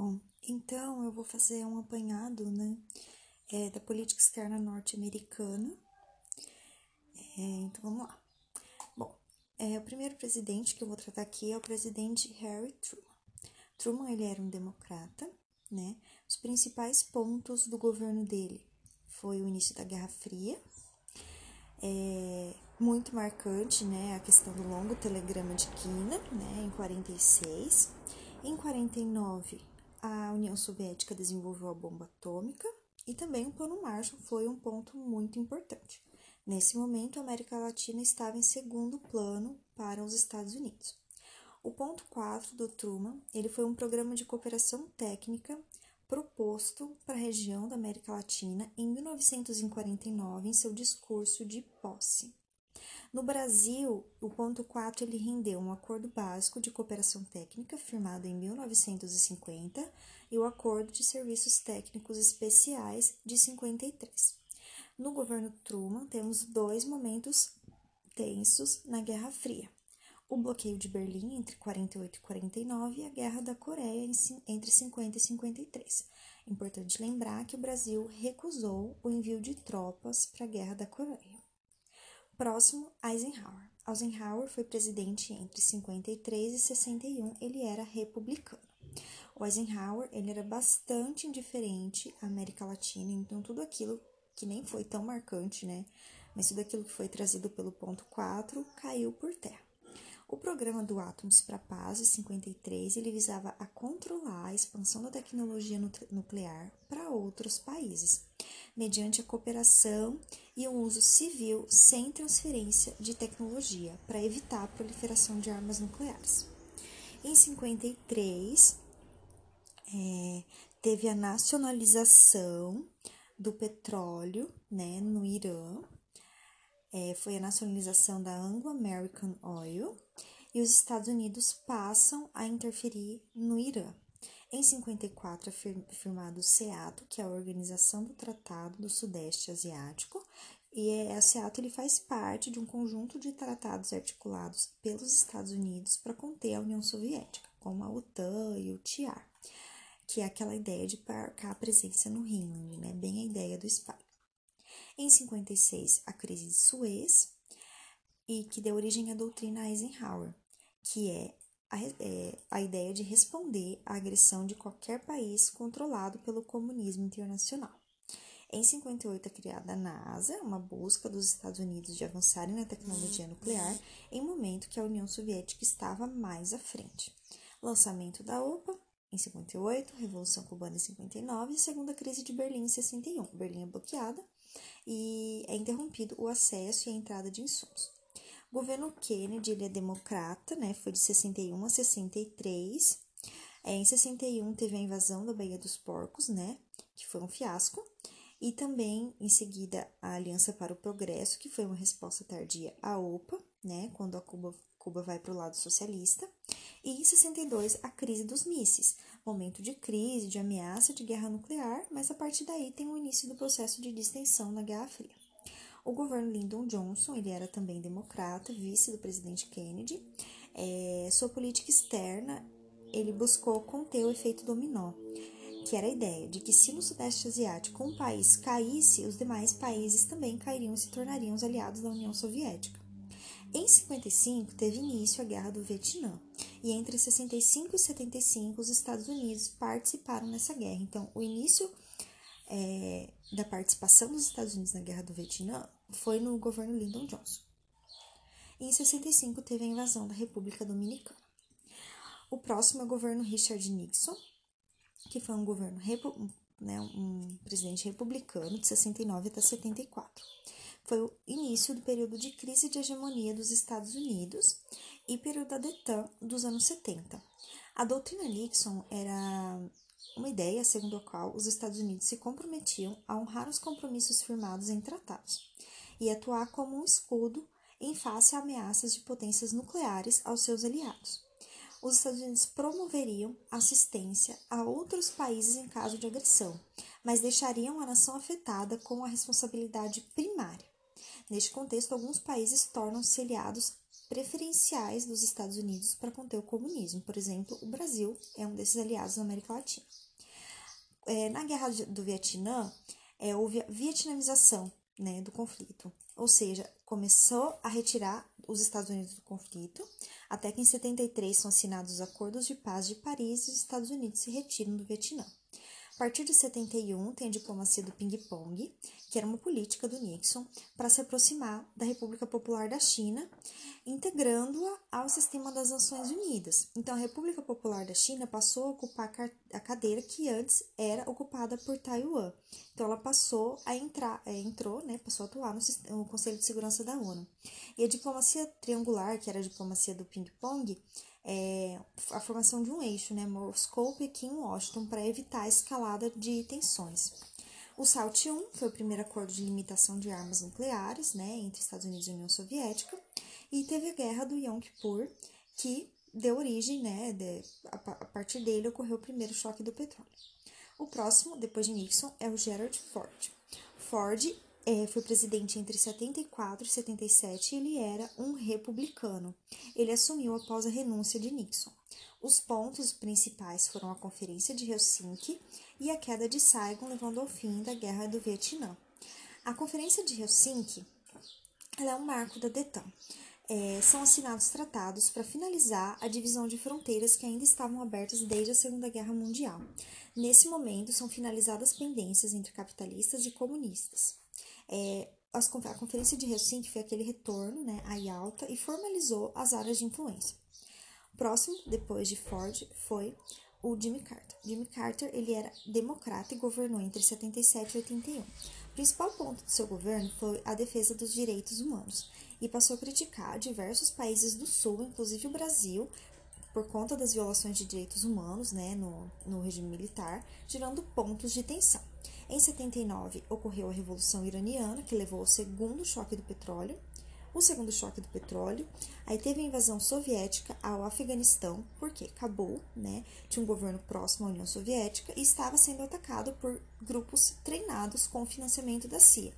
Bom, então eu vou fazer um apanhado, né, é, da política externa norte-americana. É, então vamos lá. Bom, é, o primeiro presidente que eu vou tratar aqui é o presidente Harry Truman. Truman ele era um democrata, né? Os principais pontos do governo dele foi o início da Guerra Fria, é, muito marcante, né, a questão do longo telegrama de Quina, né, em 46. Em 49, a União Soviética desenvolveu a bomba atômica e também o Plano Marshall foi um ponto muito importante. Nesse momento, a América Latina estava em segundo plano para os Estados Unidos. O ponto 4 do Truman, ele foi um programa de cooperação técnica proposto para a região da América Latina em 1949 em seu discurso de posse. No Brasil, o ponto 4 ele rendeu um acordo básico de cooperação técnica firmado em 1950 e o acordo de serviços técnicos especiais de 53. No governo Truman, temos dois momentos tensos na Guerra Fria. O bloqueio de Berlim entre 48 e 49 e a Guerra da Coreia entre 50 e 53. Importante lembrar que o Brasil recusou o envio de tropas para a Guerra da Coreia. Próximo, Eisenhower. Eisenhower foi presidente entre 53 e 61, ele era republicano. O Eisenhower ele era bastante indiferente à América Latina, então tudo aquilo que nem foi tão marcante, né? Mas tudo aquilo que foi trazido pelo ponto 4 caiu por terra. O programa do Átomos para a Paz, de 53, ele visava a controlar a expansão da tecnologia nuclear para outros países, mediante a cooperação e o uso civil sem transferência de tecnologia, para evitar a proliferação de armas nucleares. Em 53, é, teve a nacionalização do petróleo né, no Irã, é, foi a nacionalização da Anglo-American Oil e os Estados Unidos passam a interferir no Irã. Em 54 é firmado o SEATO, que é a Organização do Tratado do Sudeste Asiático, e é, a SEATO ele faz parte de um conjunto de tratados articulados pelos Estados Unidos para conter a União Soviética, como a OTAN e o TIAR, que é aquela ideia de marcar a presença no Rinland, né? bem a ideia do SPY. Em 56, a crise de Suez, e que deu origem à doutrina Eisenhower, que é a, é a ideia de responder à agressão de qualquer país controlado pelo comunismo internacional. Em 58 é criada a NASA, uma busca dos Estados Unidos de avançarem na tecnologia nuclear em momento que a União Soviética estava mais à frente. Lançamento da OPA em 58, Revolução Cubana em 59 e Segunda Crise de Berlim em 61. Berlim é bloqueada e é interrompido o acesso e a entrada de insumos. O governo Kennedy ele é democrata, né? Foi de 61 a 63. É, em 61 teve a invasão da Baía dos Porcos, né? Que foi um fiasco. E também, em seguida, a Aliança para o Progresso, que foi uma resposta tardia à OPA, né? Quando a Cuba, Cuba vai para o lado socialista. E em 62, a crise dos mísseis, momento de crise, de ameaça de guerra nuclear, mas a partir daí tem o início do processo de distensão na Guerra Fria. O governo Lyndon Johnson, ele era também democrata, vice do presidente Kennedy. É, sua política externa, ele buscou conter o efeito dominó, que era a ideia de que se no Sudeste Asiático um país caísse, os demais países também cairiam e se tornariam os aliados da União Soviética. Em 55, teve início a Guerra do Vietnã, e entre 65 e 75, os Estados Unidos participaram nessa guerra. Então, o início é, da participação dos Estados Unidos na Guerra do Vietnã foi no governo Lyndon Johnson. Em 65 teve a invasão da República Dominicana. O próximo é o governo Richard Nixon, que foi um governo né, um presidente republicano de 69 até 74. Foi o início do período de crise de hegemonia dos Estados Unidos e período da DETAN dos anos 70. A doutrina Nixon era uma ideia segundo a qual os Estados Unidos se comprometiam a honrar os compromissos firmados em tratados e atuar como um escudo em face a ameaças de potências nucleares aos seus aliados. Os Estados Unidos promoveriam assistência a outros países em caso de agressão, mas deixariam a nação afetada com a responsabilidade primária. Neste contexto, alguns países tornam-se aliados preferenciais dos Estados Unidos para conter o comunismo. Por exemplo, o Brasil é um desses aliados na América Latina. É, na Guerra do Vietnã, é, houve a vietnamização né, do conflito, ou seja, começou a retirar os Estados Unidos do conflito, até que em 73 são assinados os Acordos de Paz de Paris e os Estados Unidos se retiram do Vietnã. Partir de 71 tem a diplomacia do ping-pong, que era uma política do Nixon para se aproximar da República Popular da China, integrando-a ao sistema das Nações Unidas. Então, a República Popular da China passou a ocupar a cadeira que antes era ocupada por Taiwan. Então, ela passou a entrar, é, entrou, né, passou a atuar no, no Conselho de Segurança da ONU. E a diplomacia triangular, que era a diplomacia do ping-pong, é a formação de um eixo, né, Moscou, Pequim, Washington, para evitar a escalada de tensões. O SALT I foi o primeiro acordo de limitação de armas nucleares né, entre Estados Unidos e União Soviética, e teve a Guerra do Yom Kippur, que deu origem, né, de, a, a partir dele ocorreu o primeiro choque do petróleo. O próximo, depois de Nixon, é o Gerald Ford. Ford é, foi presidente entre 74 e 77 e ele era um republicano. Ele assumiu após a renúncia de Nixon. Os pontos principais foram a Conferência de Helsinki e a queda de Saigon, levando ao fim da Guerra do Vietnã. A Conferência de Helsinki é um marco da DETAM. É, são assinados tratados para finalizar a divisão de fronteiras que ainda estavam abertas desde a Segunda Guerra Mundial. Nesse momento, são finalizadas pendências entre capitalistas e comunistas. É, a Conferência de Helsinki foi aquele retorno né, à Yalta e formalizou as áreas de influência. Próximo, depois de Ford, foi o Jimmy Carter. Jimmy Carter ele era democrata e governou entre 77 e 81. O principal ponto de seu governo foi a defesa dos direitos humanos e passou a criticar diversos países do Sul, inclusive o Brasil, por conta das violações de direitos humanos né, no, no regime militar, gerando pontos de tensão. Em 79, ocorreu a Revolução Iraniana, que levou ao segundo choque do petróleo, o segundo choque do petróleo, aí teve a invasão soviética ao Afeganistão, porque Cabul, né, tinha um governo próximo à União Soviética e estava sendo atacado por grupos treinados com financiamento da CIA.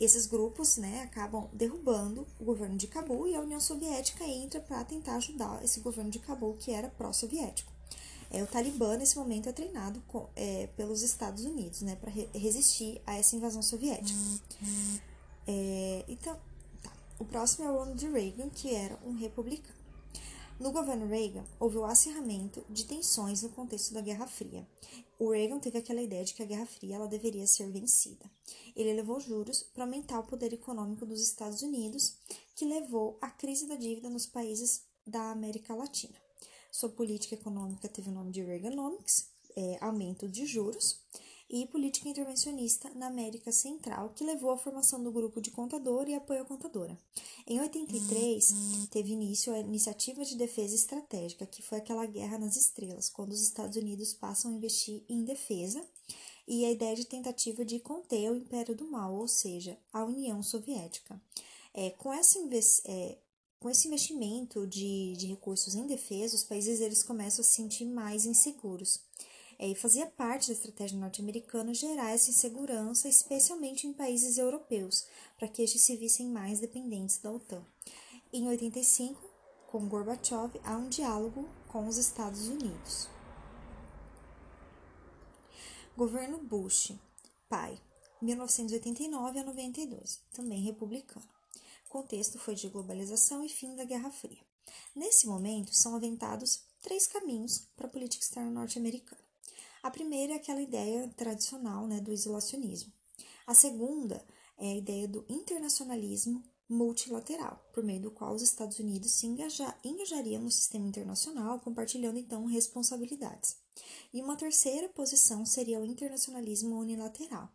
Esses grupos, né, acabam derrubando o governo de Cabul e a União Soviética entra para tentar ajudar esse governo de Cabul que era pró-soviético. É, o Talibã, nesse momento, é treinado com, é, pelos Estados Unidos, né, para re resistir a essa invasão soviética. Uhum. É, então, o próximo é o Ronald Reagan, que era um republicano. No governo Reagan, houve o acirramento de tensões no contexto da Guerra Fria. O Reagan teve aquela ideia de que a Guerra Fria ela deveria ser vencida. Ele elevou juros para aumentar o poder econômico dos Estados Unidos, que levou à crise da dívida nos países da América Latina. Sua política econômica teve o nome de Reaganomics, é, aumento de juros, e política intervencionista na América Central, que levou à formação do grupo de contador e apoio à contadora. Em 83, teve início a Iniciativa de Defesa Estratégica, que foi aquela guerra nas estrelas, quando os Estados Unidos passam a investir em defesa, e a ideia de tentativa de conter o Império do Mal, ou seja, a União Soviética. É, com, essa, é, com esse investimento de, de recursos em defesa, os países eles começam a se sentir mais inseguros. É, e fazia parte da estratégia norte-americana gerar essa insegurança, especialmente em países europeus, para que estes se vissem mais dependentes da OTAN. Em 85, com Gorbachev, há um diálogo com os Estados Unidos. Governo Bush, pai, 1989 a 92, também republicano. Contexto foi de globalização e fim da Guerra Fria. Nesse momento, são aventados três caminhos para a política externa norte-americana. A primeira é aquela ideia tradicional né, do isolacionismo. A segunda é a ideia do internacionalismo multilateral, por meio do qual os Estados Unidos se engaja, engajariam no sistema internacional, compartilhando então responsabilidades. E uma terceira posição seria o internacionalismo unilateral,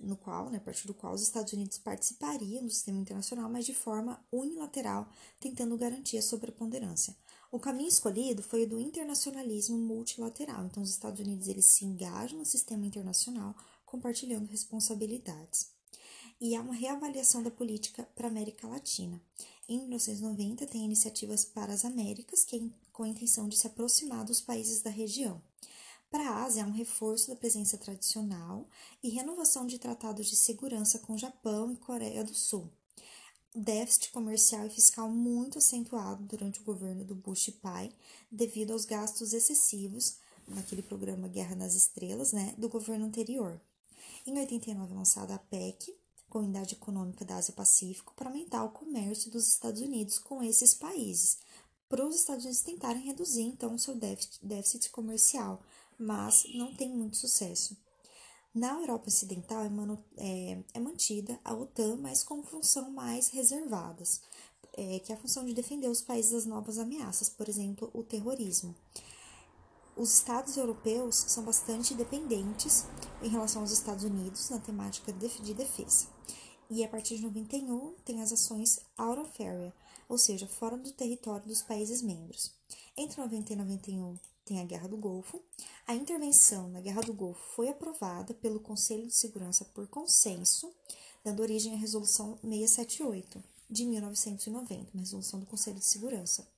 no qual, né, a partir do qual os Estados Unidos participariam do sistema internacional, mas de forma unilateral, tentando garantir a sobreponderância. O caminho escolhido foi o do internacionalismo multilateral. Então, os Estados Unidos eles se engajam no sistema internacional, compartilhando responsabilidades. E há uma reavaliação da política para a América Latina. Em 1990, tem iniciativas para as Américas, que é com a intenção de se aproximar dos países da região. Para a Ásia, há um reforço da presença tradicional e renovação de tratados de segurança com Japão e Coreia do Sul. déficit comercial e fiscal muito acentuado durante o governo do Bush pai, devido aos gastos excessivos naquele programa Guerra nas Estrelas, né, do governo anterior. Em 89 lançada a PEC, Comunidade Econômica da Ásia Pacífico, para aumentar o comércio dos Estados Unidos com esses países, para os Estados Unidos tentarem reduzir então o seu déficit comercial, mas não tem muito sucesso. Na Europa Ocidental é, manu, é, é mantida a OTAN, mas com função mais reservadas, é, que é a função de defender os países das novas ameaças, por exemplo, o terrorismo. Os estados europeus são bastante dependentes em relação aos Estados Unidos na temática de defesa. E a partir de 91 tem as ações out of area, ou seja, fora do território dos países membros. Entre 90 e 91 tem a Guerra do Golfo. A intervenção na Guerra do Golfo foi aprovada pelo Conselho de Segurança por consenso, dando origem à Resolução 678 de 1990, uma resolução do Conselho de Segurança.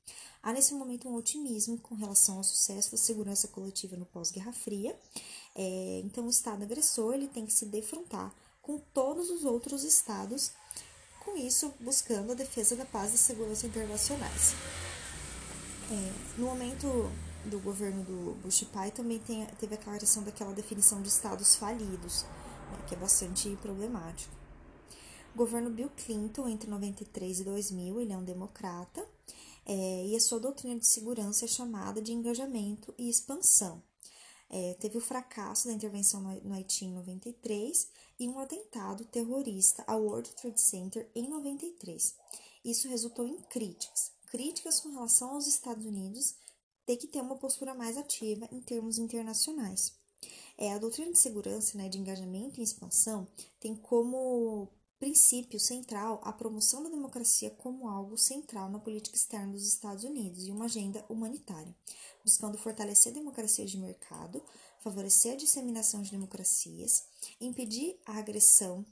Há nesse momento um otimismo com relação ao sucesso da segurança coletiva no pós-Guerra Fria. É, então, o Estado agressor ele tem que se defrontar com todos os outros estados, com isso buscando a defesa da paz e segurança internacionais. É, no momento do governo do Bush pai também tem, teve a criação daquela definição de estados falidos, né, que é bastante problemático. O governo Bill Clinton, entre 93 e 2000, ele é um democrata, é, e a sua doutrina de segurança é chamada de engajamento e expansão. É, teve o fracasso da intervenção no Haiti em 93 e um atentado terrorista ao World Trade Center em 93. Isso resultou em críticas, críticas com relação aos Estados Unidos que ter uma postura mais ativa em termos internacionais. É, a doutrina de segurança, né, de engajamento e expansão, tem como princípio central a promoção da democracia como algo central na política externa dos Estados Unidos e uma agenda humanitária, buscando fortalecer a democracia de mercado, favorecer a disseminação de democracias, impedir a agressão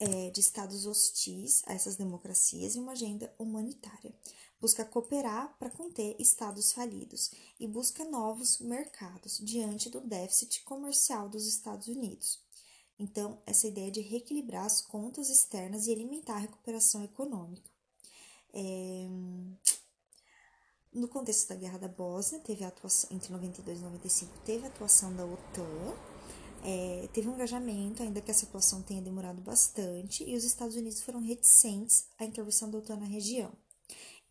é, de estados hostis a essas democracias e uma agenda humanitária busca cooperar para conter estados falidos e busca novos mercados diante do déficit comercial dos Estados Unidos. Então, essa ideia de reequilibrar as contas externas e alimentar a recuperação econômica. É... No contexto da Guerra da Bósnia, teve atuação, entre 92 e 95, teve a atuação da OTAN, é, teve um engajamento, ainda que essa atuação tenha demorado bastante, e os Estados Unidos foram reticentes à intervenção da OTAN na região.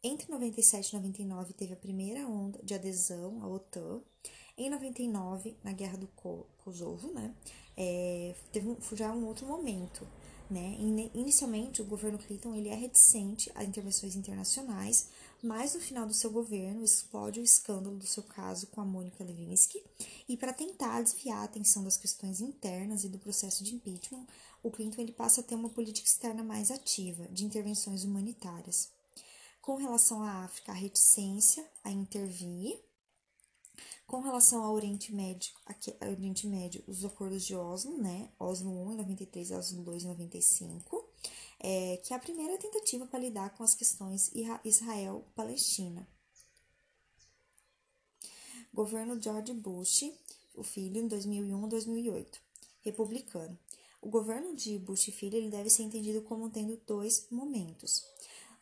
Entre 97 e 99 teve a primeira onda de adesão à OTAN. Em 99, na Guerra do Kosovo, né, é, teve um, já um outro momento. Né? Inicialmente, o governo Clinton ele é reticente a intervenções internacionais, mas no final do seu governo explode o escândalo do seu caso com a Mônica Lewinsky, e para tentar desviar a atenção das questões internas e do processo de impeachment, o Clinton ele passa a ter uma política externa mais ativa, de intervenções humanitárias. Com relação à África, a reticência a intervir. Com relação ao Oriente Médio, aqui, Oriente Médio, os acordos de Oslo, né? Oslo 1 em 93 e Oslo 2 em 95, é, que é a primeira tentativa para lidar com as questões Israel-Palestina. Governo George Bush, o filho, em 2001 2008, republicano. O governo de Bush filho ele deve ser entendido como tendo dois momentos.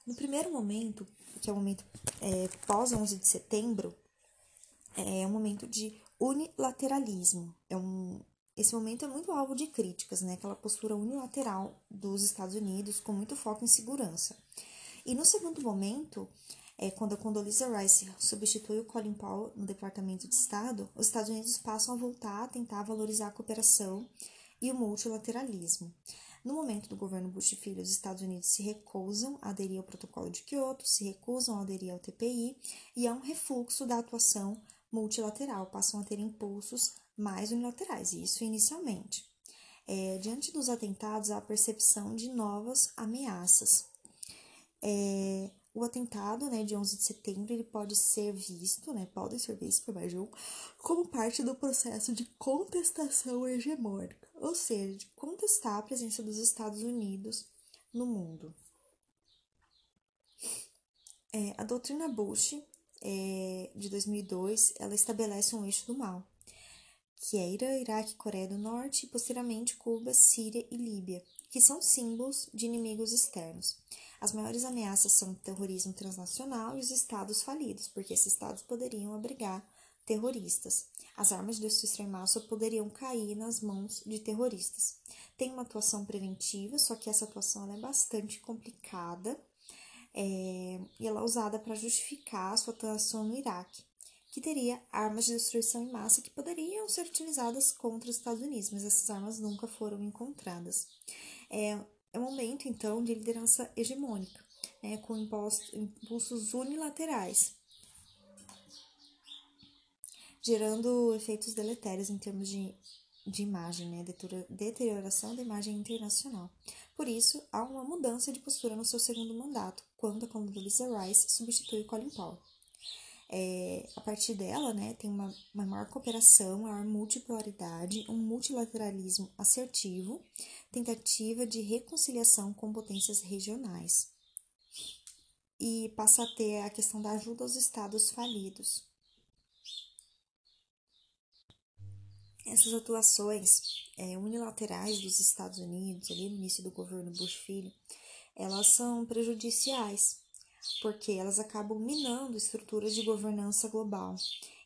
No primeiro momento, que é o momento é, pós 11 de setembro, é um momento de unilateralismo. É um, esse momento é muito alvo de críticas, né? Aquela postura unilateral dos Estados Unidos com muito foco em segurança. E no segundo momento, é, quando a Condoleezza Rice substitui o Colin Powell no Departamento de Estado, os Estados Unidos passam a voltar a tentar valorizar a cooperação e o multilateralismo. No momento do governo Bush filho, os Estados Unidos se recusam a aderir ao protocolo de Kyoto, se recusam a aderir ao TPI e há um refluxo da atuação multilateral, passam a ter impulsos mais unilaterais, e isso inicialmente. É, diante dos atentados, há a percepção de novas ameaças. É, o atentado né, de 11 de setembro ele pode ser visto, né, pode ser visto por mais como parte do processo de contestação hegemônica ou seja, de contestar a presença dos Estados Unidos no mundo. É, a doutrina Bush é, de 2002 ela estabelece um eixo do mal, que é Irã, Iraque, Coreia do Norte e posteriormente Cuba, Síria e Líbia, que são símbolos de inimigos externos. As maiores ameaças são o terrorismo transnacional e os estados falidos, porque esses estados poderiam abrigar terroristas. As armas de destruição em massa poderiam cair nas mãos de terroristas. Tem uma atuação preventiva, só que essa atuação é bastante complicada é, e ela é usada para justificar a sua atuação no Iraque, que teria armas de destruição em massa que poderiam ser utilizadas contra os Estados Unidos, mas essas armas nunca foram encontradas. É, é um momento, então, de liderança hegemônica, né, com impulsos unilaterais, gerando efeitos deletérios em termos de, de imagem, né, deterioração da imagem internacional. Por isso, há uma mudança de postura no seu segundo mandato, quando a Condoleezza Rice substitui Colin Powell. É, a partir dela, né, tem uma, uma maior cooperação, maior multipolaridade, um multilateralismo assertivo, tentativa de reconciliação com potências regionais. E passa a ter a questão da ajuda aos estados falidos. Essas atuações é, unilaterais dos Estados Unidos, ali no início do governo Bush filho, elas são prejudiciais porque elas acabam minando estruturas de governança global.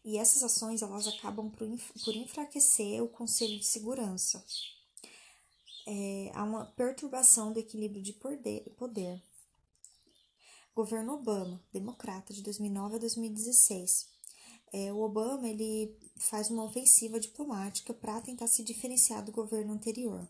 E essas ações elas acabam por, por enfraquecer o Conselho de Segurança. É, há uma perturbação do equilíbrio de poder. Governo Obama, democrata, de 2009 a 2016. É, o Obama ele faz uma ofensiva diplomática para tentar se diferenciar do governo anterior.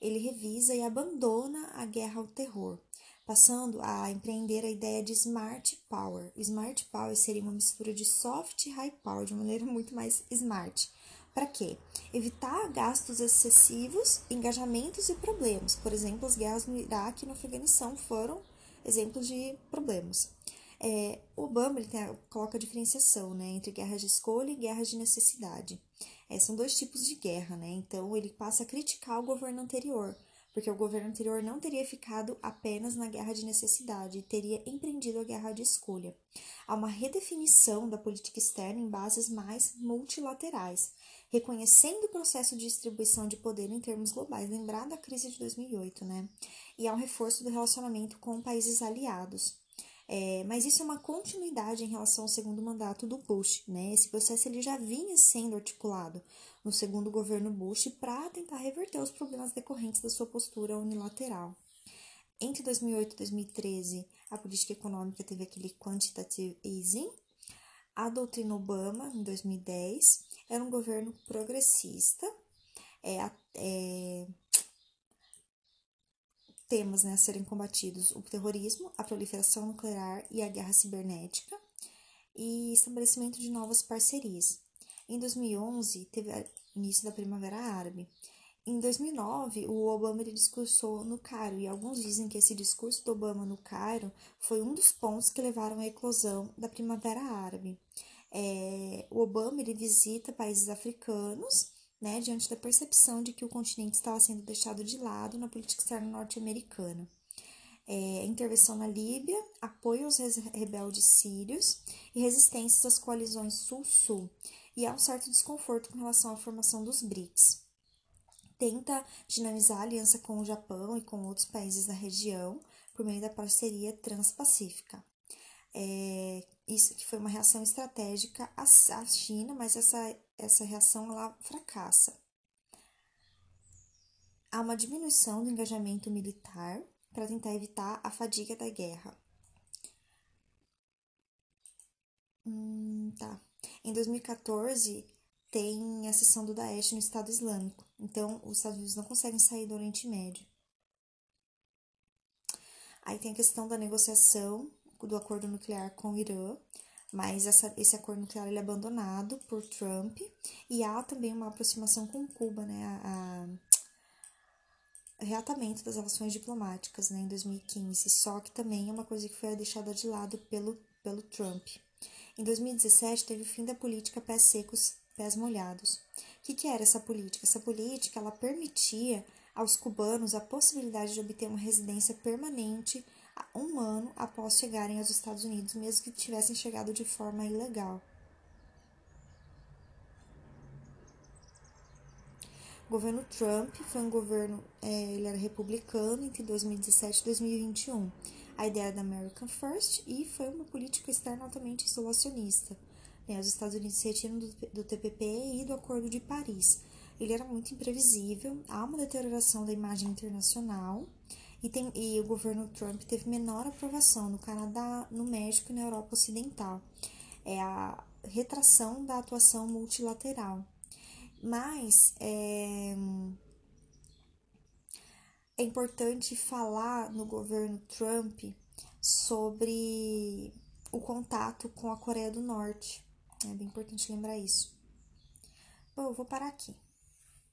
Ele revisa e abandona a guerra ao terror passando a empreender a ideia de Smart Power. Smart Power seria uma mistura de soft e high power, de maneira muito mais smart. Para quê? Evitar gastos excessivos, engajamentos e problemas. Por exemplo, as guerras no Iraque e no Afeganistão foram exemplos de problemas. É, o ele tem, coloca a diferenciação né, entre guerras de escolha e guerras de necessidade. É, são dois tipos de guerra, né? Então ele passa a criticar o governo anterior, porque o governo anterior não teria ficado apenas na guerra de necessidade, teria empreendido a guerra de escolha. Há uma redefinição da política externa em bases mais multilaterais, reconhecendo o processo de distribuição de poder em termos globais, lembrado da crise de 2008, né? E há um reforço do relacionamento com países aliados. É, mas isso é uma continuidade em relação ao segundo mandato do Bush, né? Esse processo ele já vinha sendo articulado no segundo governo Bush para tentar reverter os problemas decorrentes da sua postura unilateral. Entre 2008 e 2013, a política econômica teve aquele quantitative easing. A doutrina Obama, em 2010, era um governo progressista. É, é, temas né, a serem combatidos: o terrorismo, a proliferação nuclear e a guerra cibernética, e estabelecimento de novas parcerias. Em 2011, teve início da Primavera Árabe. Em 2009, o Obama ele discursou no Cairo, e alguns dizem que esse discurso do Obama no Cairo foi um dos pontos que levaram à eclosão da Primavera Árabe. É, o Obama ele visita países africanos né, diante da percepção de que o continente estava sendo deixado de lado na política externa norte-americana. É, intervenção na Líbia, apoio aos rebeldes sírios e resistências às coalizões Sul-Sul. E há um certo desconforto com relação à formação dos BRICS. Tenta dinamizar a aliança com o Japão e com outros países da região por meio da parceria transpacífica. É, isso que foi uma reação estratégica à China, mas essa, essa reação ela fracassa. Há uma diminuição do engajamento militar para tentar evitar a fadiga da guerra. Hum, tá. Em 2014, tem a sessão do Daesh no Estado Islâmico. Então, os Estados Unidos não conseguem sair do Oriente Médio. Aí tem a questão da negociação do acordo nuclear com o Irã, mas essa, esse acordo nuclear ele é abandonado por Trump e há também uma aproximação com Cuba, né, a, a reatamento das relações diplomáticas, né, em 2015, só que também é uma coisa que foi deixada de lado pelo, pelo Trump. Em 2017 teve o fim da política pés secos, pés molhados. O que, que era essa política? Essa política ela permitia aos cubanos a possibilidade de obter uma residência permanente um ano após chegarem aos Estados Unidos, mesmo que tivessem chegado de forma ilegal. O governo Trump foi um governo, é, ele era republicano entre 2017 e 2021. A ideia da American First e foi uma política externa altamente isolacionista. Né? Os Estados Unidos se retiram do, do TPP e do Acordo de Paris. Ele era muito imprevisível, há uma deterioração da imagem internacional e, tem, e o governo Trump teve menor aprovação no Canadá, no México e na Europa Ocidental. É a retração da atuação multilateral. Mas é, é importante falar no governo Trump sobre o contato com a Coreia do Norte. É bem importante lembrar isso. Bom, eu vou parar aqui.